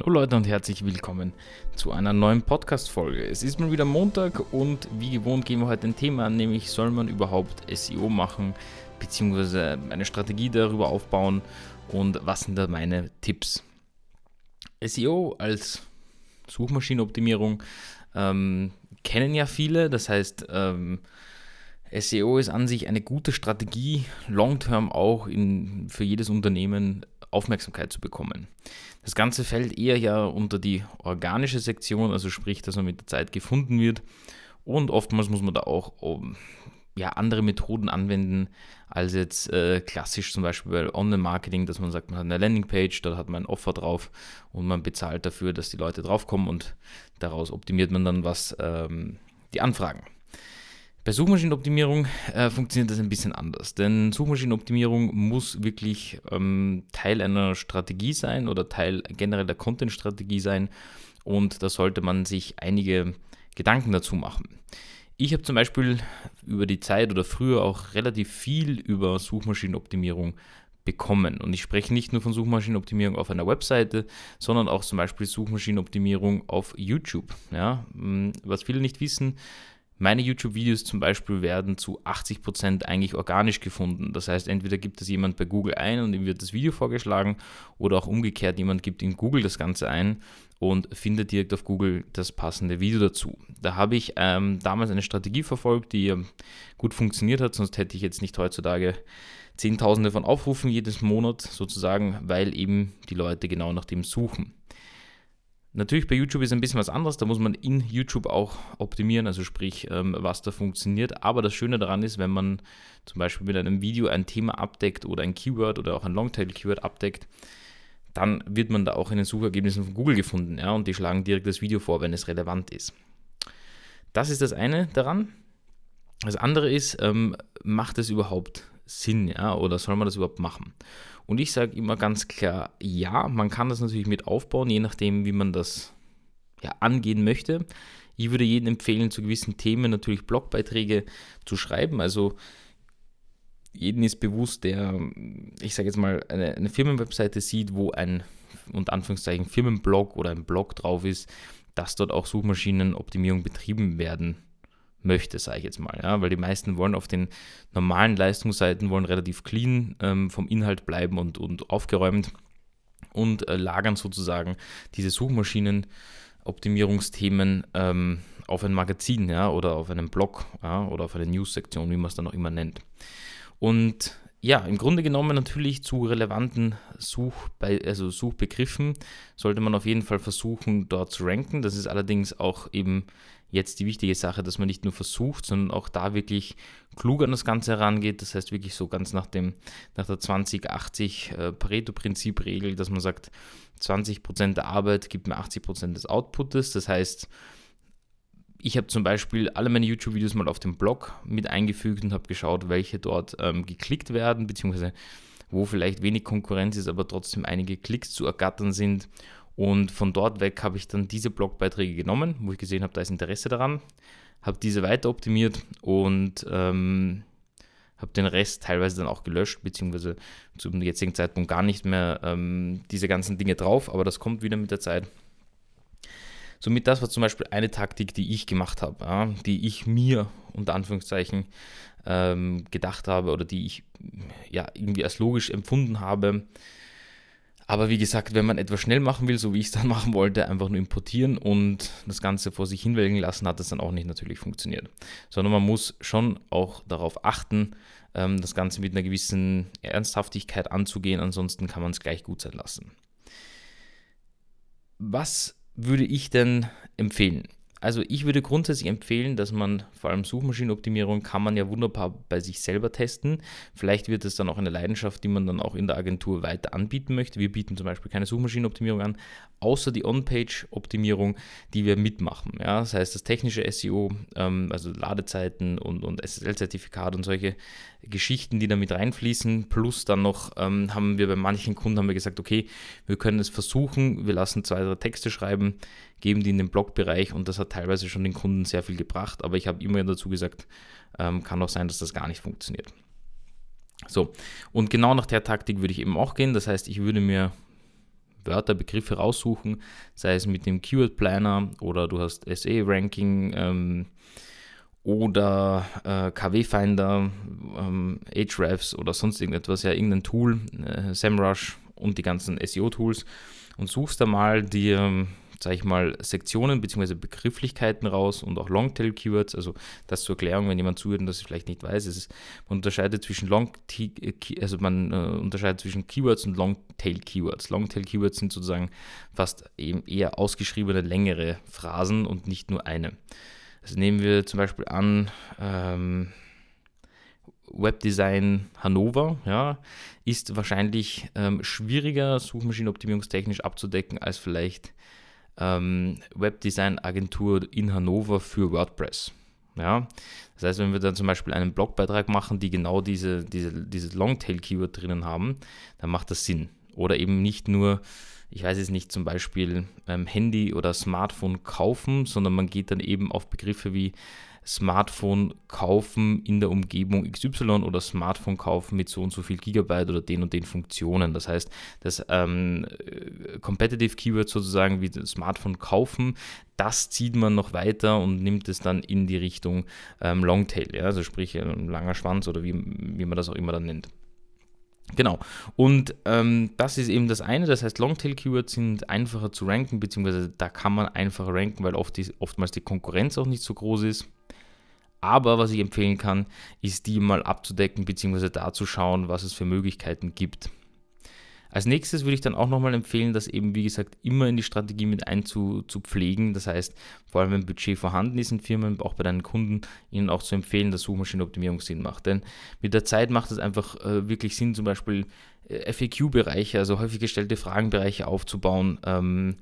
Hallo Leute und herzlich willkommen zu einer neuen Podcast-Folge. Es ist mal wieder Montag und wie gewohnt gehen wir heute ein Thema an, nämlich soll man überhaupt SEO machen, beziehungsweise eine Strategie darüber aufbauen und was sind da meine Tipps. SEO als Suchmaschinenoptimierung ähm, kennen ja viele, das heißt, ähm, SEO ist an sich eine gute Strategie, long-term auch in, für jedes Unternehmen Aufmerksamkeit zu bekommen. Das Ganze fällt eher ja unter die organische Sektion, also sprich, dass man mit der Zeit gefunden wird. Und oftmals muss man da auch um, ja, andere Methoden anwenden als jetzt äh, klassisch zum Beispiel bei Online-Marketing, dass man sagt, man hat eine Landingpage, da hat man ein Offer drauf und man bezahlt dafür, dass die Leute draufkommen und daraus optimiert man dann was ähm, die Anfragen. Bei Suchmaschinenoptimierung äh, funktioniert das ein bisschen anders, denn Suchmaschinenoptimierung muss wirklich ähm, Teil einer Strategie sein oder Teil generell der Content-Strategie sein und da sollte man sich einige Gedanken dazu machen. Ich habe zum Beispiel über die Zeit oder früher auch relativ viel über Suchmaschinenoptimierung bekommen. Und ich spreche nicht nur von Suchmaschinenoptimierung auf einer Webseite, sondern auch zum Beispiel Suchmaschinenoptimierung auf YouTube. Ja, was viele nicht wissen, meine YouTube-Videos zum Beispiel werden zu 80% eigentlich organisch gefunden. Das heißt, entweder gibt es jemand bei Google ein und ihm wird das Video vorgeschlagen oder auch umgekehrt, jemand gibt in Google das Ganze ein und findet direkt auf Google das passende Video dazu. Da habe ich ähm, damals eine Strategie verfolgt, die gut funktioniert hat, sonst hätte ich jetzt nicht heutzutage Zehntausende von Aufrufen jedes Monat sozusagen, weil eben die Leute genau nach dem suchen. Natürlich bei YouTube ist ein bisschen was anderes, da muss man in YouTube auch optimieren, also sprich, ähm, was da funktioniert. Aber das Schöne daran ist, wenn man zum Beispiel mit einem Video ein Thema abdeckt oder ein Keyword oder auch ein Longtail-Keyword abdeckt, dann wird man da auch in den Suchergebnissen von Google gefunden. Ja, und die schlagen direkt das Video vor, wenn es relevant ist. Das ist das eine daran. Das andere ist, ähm, macht es überhaupt Sinn, ja, oder soll man das überhaupt machen? Und ich sage immer ganz klar, ja, man kann das natürlich mit aufbauen, je nachdem, wie man das ja, angehen möchte. Ich würde jedem empfehlen, zu gewissen Themen natürlich Blogbeiträge zu schreiben. Also jedem ist bewusst, der, ich sage jetzt mal, eine, eine Firmenwebseite sieht, wo ein, unter Anführungszeichen, Firmenblog oder ein Blog drauf ist, dass dort auch Suchmaschinenoptimierung betrieben werden möchte, sage ich jetzt mal. Ja? Weil die meisten wollen auf den normalen Leistungsseiten wollen relativ clean ähm, vom Inhalt bleiben und, und aufgeräumt und äh, lagern sozusagen diese Suchmaschinenoptimierungsthemen ähm, auf ein Magazin ja? oder auf einen Blog ja? oder auf eine News-Sektion, wie man es dann auch immer nennt. Und ja, im Grunde genommen natürlich zu relevanten Such also Suchbegriffen sollte man auf jeden Fall versuchen, dort zu ranken. Das ist allerdings auch eben jetzt die wichtige Sache, dass man nicht nur versucht, sondern auch da wirklich klug an das Ganze herangeht. Das heißt wirklich so ganz nach, dem, nach der 20-80 äh, Pareto-Prinzip-Regel, dass man sagt, 20% der Arbeit gibt mir 80% des Outputes. Das heißt, ich habe zum Beispiel alle meine YouTube-Videos mal auf dem Blog mit eingefügt und habe geschaut, welche dort ähm, geklickt werden, beziehungsweise wo vielleicht wenig Konkurrenz ist, aber trotzdem einige Klicks zu ergattern sind und von dort weg habe ich dann diese Blogbeiträge genommen, wo ich gesehen habe, da ist Interesse daran, habe diese weiter optimiert und ähm, habe den Rest teilweise dann auch gelöscht, beziehungsweise zum jetzigen Zeitpunkt gar nicht mehr ähm, diese ganzen Dinge drauf, aber das kommt wieder mit der Zeit. Somit das war zum Beispiel eine Taktik, die ich gemacht habe, ja, die ich mir unter Anführungszeichen ähm, gedacht habe oder die ich ja irgendwie als logisch empfunden habe, aber wie gesagt, wenn man etwas schnell machen will, so wie ich es dann machen wollte, einfach nur importieren und das Ganze vor sich hinwelken lassen, hat das dann auch nicht natürlich funktioniert. Sondern man muss schon auch darauf achten, ähm, das Ganze mit einer gewissen Ernsthaftigkeit anzugehen, ansonsten kann man es gleich gut sein lassen. Was würde ich denn empfehlen? Also ich würde grundsätzlich empfehlen, dass man vor allem Suchmaschinenoptimierung kann man ja wunderbar bei sich selber testen. Vielleicht wird es dann auch eine Leidenschaft, die man dann auch in der Agentur weiter anbieten möchte. Wir bieten zum Beispiel keine Suchmaschinenoptimierung an, außer die On-Page-Optimierung, die wir mitmachen. Ja? Das heißt, das technische SEO, ähm, also Ladezeiten und, und SSL-Zertifikat und solche Geschichten, die da mit reinfließen, plus dann noch ähm, haben wir bei manchen Kunden haben wir gesagt, okay, wir können es versuchen, wir lassen zwei, drei Texte schreiben, geben die in den Blogbereich und das hat teilweise schon den Kunden sehr viel gebracht, aber ich habe immer dazu gesagt, ähm, kann auch sein, dass das gar nicht funktioniert. So, und genau nach der Taktik würde ich eben auch gehen. Das heißt, ich würde mir Wörter, Begriffe raussuchen, sei es mit dem Keyword Planner oder du hast SE-Ranking ähm, oder äh, KW-Finder, ähm, Ahrefs oder sonst irgendetwas, ja, irgendein Tool, äh, SEMrush und die ganzen SEO-Tools und suchst da mal dir sage ich mal, Sektionen bzw. Begrifflichkeiten raus und auch Longtail-Keywords. Also das zur Erklärung, wenn jemand zuhört und das vielleicht nicht weiß, ist, man unterscheidet zwischen Long also man äh, unterscheidet zwischen Keywords und Longtail-Keywords. Longtail-Keywords sind sozusagen fast eben eher ausgeschriebene längere Phrasen und nicht nur eine. Also nehmen wir zum Beispiel an, ähm, Webdesign Hannover, ja, ist wahrscheinlich ähm, schwieriger suchmaschinenoptimierungstechnisch abzudecken als vielleicht ähm, Webdesign-Agentur in Hannover für WordPress. Ja, das heißt, wenn wir dann zum Beispiel einen Blogbeitrag machen, die genau diese, diese, dieses Longtail-Keyword drinnen haben, dann macht das Sinn. Oder eben nicht nur, ich weiß es nicht, zum Beispiel ähm, Handy oder Smartphone kaufen, sondern man geht dann eben auf Begriffe wie Smartphone kaufen in der Umgebung XY oder Smartphone kaufen mit so und so viel Gigabyte oder den und den Funktionen. Das heißt, das ähm, Competitive Keyword sozusagen wie Smartphone kaufen, das zieht man noch weiter und nimmt es dann in die Richtung ähm, Longtail, ja? also sprich ein langer Schwanz oder wie, wie man das auch immer dann nennt. Genau. Und ähm, das ist eben das eine. Das heißt, Longtail-Keywords sind einfacher zu ranken, beziehungsweise da kann man einfacher ranken, weil oft die, oftmals die Konkurrenz auch nicht so groß ist. Aber was ich empfehlen kann, ist die mal abzudecken bzw. da zu schauen, was es für Möglichkeiten gibt. Als nächstes würde ich dann auch nochmal empfehlen, das eben, wie gesagt, immer in die Strategie mit einzupflegen. Das heißt, vor allem wenn Budget vorhanden ist in Firmen, auch bei deinen Kunden, ihnen auch zu empfehlen, dass Suchmaschinenoptimierung Sinn macht. Denn mit der Zeit macht es einfach äh, wirklich Sinn, zum Beispiel FAQ-Bereiche, also häufig gestellte Fragenbereiche aufzubauen, ähm,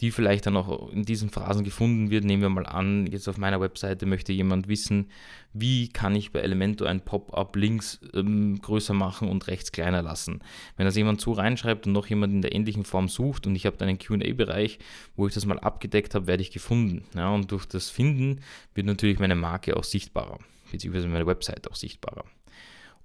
die vielleicht dann auch in diesen Phrasen gefunden wird. Nehmen wir mal an, jetzt auf meiner Webseite möchte jemand wissen, wie kann ich bei Elementor ein Pop-up links ähm, größer machen und rechts kleiner lassen. Wenn das jemand so reinschreibt und noch jemand in der ähnlichen Form sucht und ich habe dann einen QA-Bereich, wo ich das mal abgedeckt habe, werde ich gefunden. Ja, und durch das Finden wird natürlich meine Marke auch sichtbarer, beziehungsweise meine Website auch sichtbarer.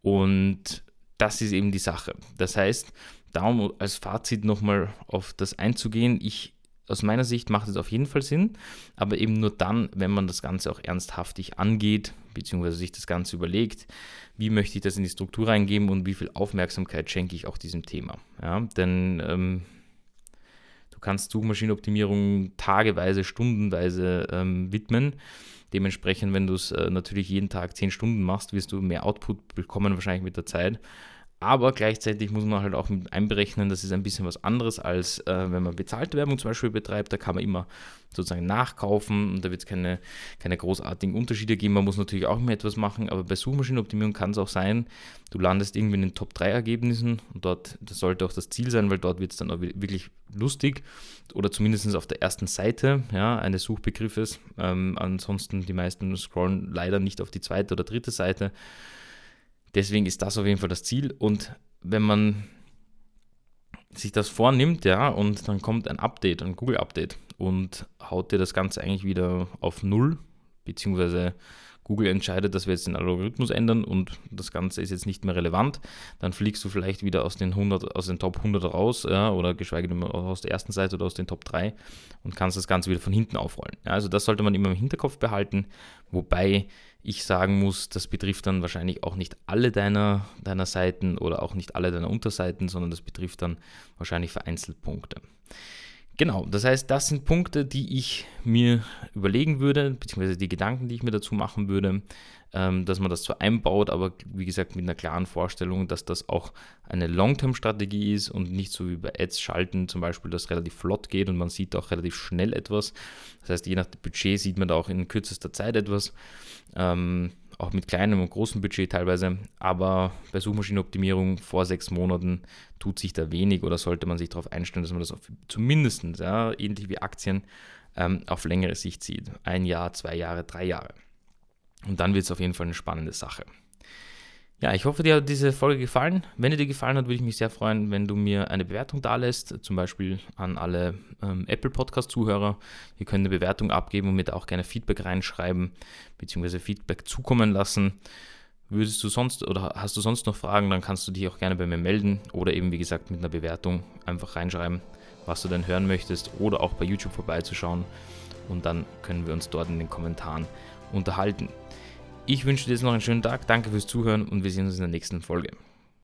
Und das ist eben die Sache. Das heißt, darum als Fazit nochmal auf das einzugehen, ich aus meiner Sicht macht es auf jeden Fall Sinn, aber eben nur dann, wenn man das Ganze auch ernsthaftig angeht, beziehungsweise sich das Ganze überlegt, wie möchte ich das in die Struktur reingeben und wie viel Aufmerksamkeit schenke ich auch diesem Thema. Ja, denn ähm, du kannst Suchmaschinenoptimierung tageweise, stundenweise ähm, widmen. Dementsprechend, wenn du es äh, natürlich jeden Tag 10 Stunden machst, wirst du mehr Output bekommen, wahrscheinlich mit der Zeit. Aber gleichzeitig muss man halt auch mit einberechnen, das ist ein bisschen was anderes, als äh, wenn man bezahlte Werbung zum Beispiel betreibt. Da kann man immer sozusagen nachkaufen und da wird es keine, keine großartigen Unterschiede geben. Man muss natürlich auch immer etwas machen, aber bei Suchmaschinenoptimierung kann es auch sein, du landest irgendwie in den Top 3 Ergebnissen und dort, das sollte auch das Ziel sein, weil dort wird es dann auch wirklich lustig oder zumindest auf der ersten Seite ja, eines Suchbegriffes. Ähm, ansonsten die meisten scrollen leider nicht auf die zweite oder dritte Seite. Deswegen ist das auf jeden Fall das Ziel. Und wenn man sich das vornimmt, ja, und dann kommt ein Update, ein Google-Update und haut dir das Ganze eigentlich wieder auf Null, beziehungsweise Google entscheidet, dass wir jetzt den Algorithmus ändern und das Ganze ist jetzt nicht mehr relevant, dann fliegst du vielleicht wieder aus den, 100, aus den Top 100 raus ja, oder geschweige denn aus der ersten Seite oder aus den Top 3 und kannst das Ganze wieder von hinten aufrollen. Ja, also das sollte man immer im Hinterkopf behalten, wobei ich sagen muss, das betrifft dann wahrscheinlich auch nicht alle deiner, deiner Seiten oder auch nicht alle deiner Unterseiten, sondern das betrifft dann wahrscheinlich vereinzelt Punkte. Genau, das heißt, das sind Punkte, die ich mir überlegen würde, beziehungsweise die Gedanken, die ich mir dazu machen würde, ähm, dass man das zwar einbaut, aber wie gesagt mit einer klaren Vorstellung, dass das auch eine Long-Term-Strategie ist und nicht so wie bei Ads schalten zum Beispiel, das relativ flott geht und man sieht auch relativ schnell etwas. Das heißt, je nach Budget sieht man da auch in kürzester Zeit etwas. Ähm, auch mit kleinem und großem Budget teilweise. Aber bei Suchmaschinenoptimierung vor sechs Monaten tut sich da wenig oder sollte man sich darauf einstellen, dass man das auf, zumindest, ja, ähnlich wie Aktien, ähm, auf längere Sicht sieht. Ein Jahr, zwei Jahre, drei Jahre. Und dann wird es auf jeden Fall eine spannende Sache. Ja, ich hoffe, dir hat diese Folge gefallen. Wenn dir die gefallen hat, würde ich mich sehr freuen, wenn du mir eine Bewertung da lässt, zum Beispiel an alle ähm, Apple Podcast-Zuhörer. Ihr könnt eine Bewertung abgeben und mir da auch gerne Feedback reinschreiben, beziehungsweise Feedback zukommen lassen. Würdest du sonst oder hast du sonst noch Fragen, dann kannst du dich auch gerne bei mir melden oder eben wie gesagt mit einer Bewertung einfach reinschreiben. was du denn hören möchtest oder auch bei YouTube vorbeizuschauen und dann können wir uns dort in den Kommentaren unterhalten. Ich wünsche dir jetzt noch einen schönen Tag, danke fürs Zuhören und wir sehen uns in der nächsten Folge.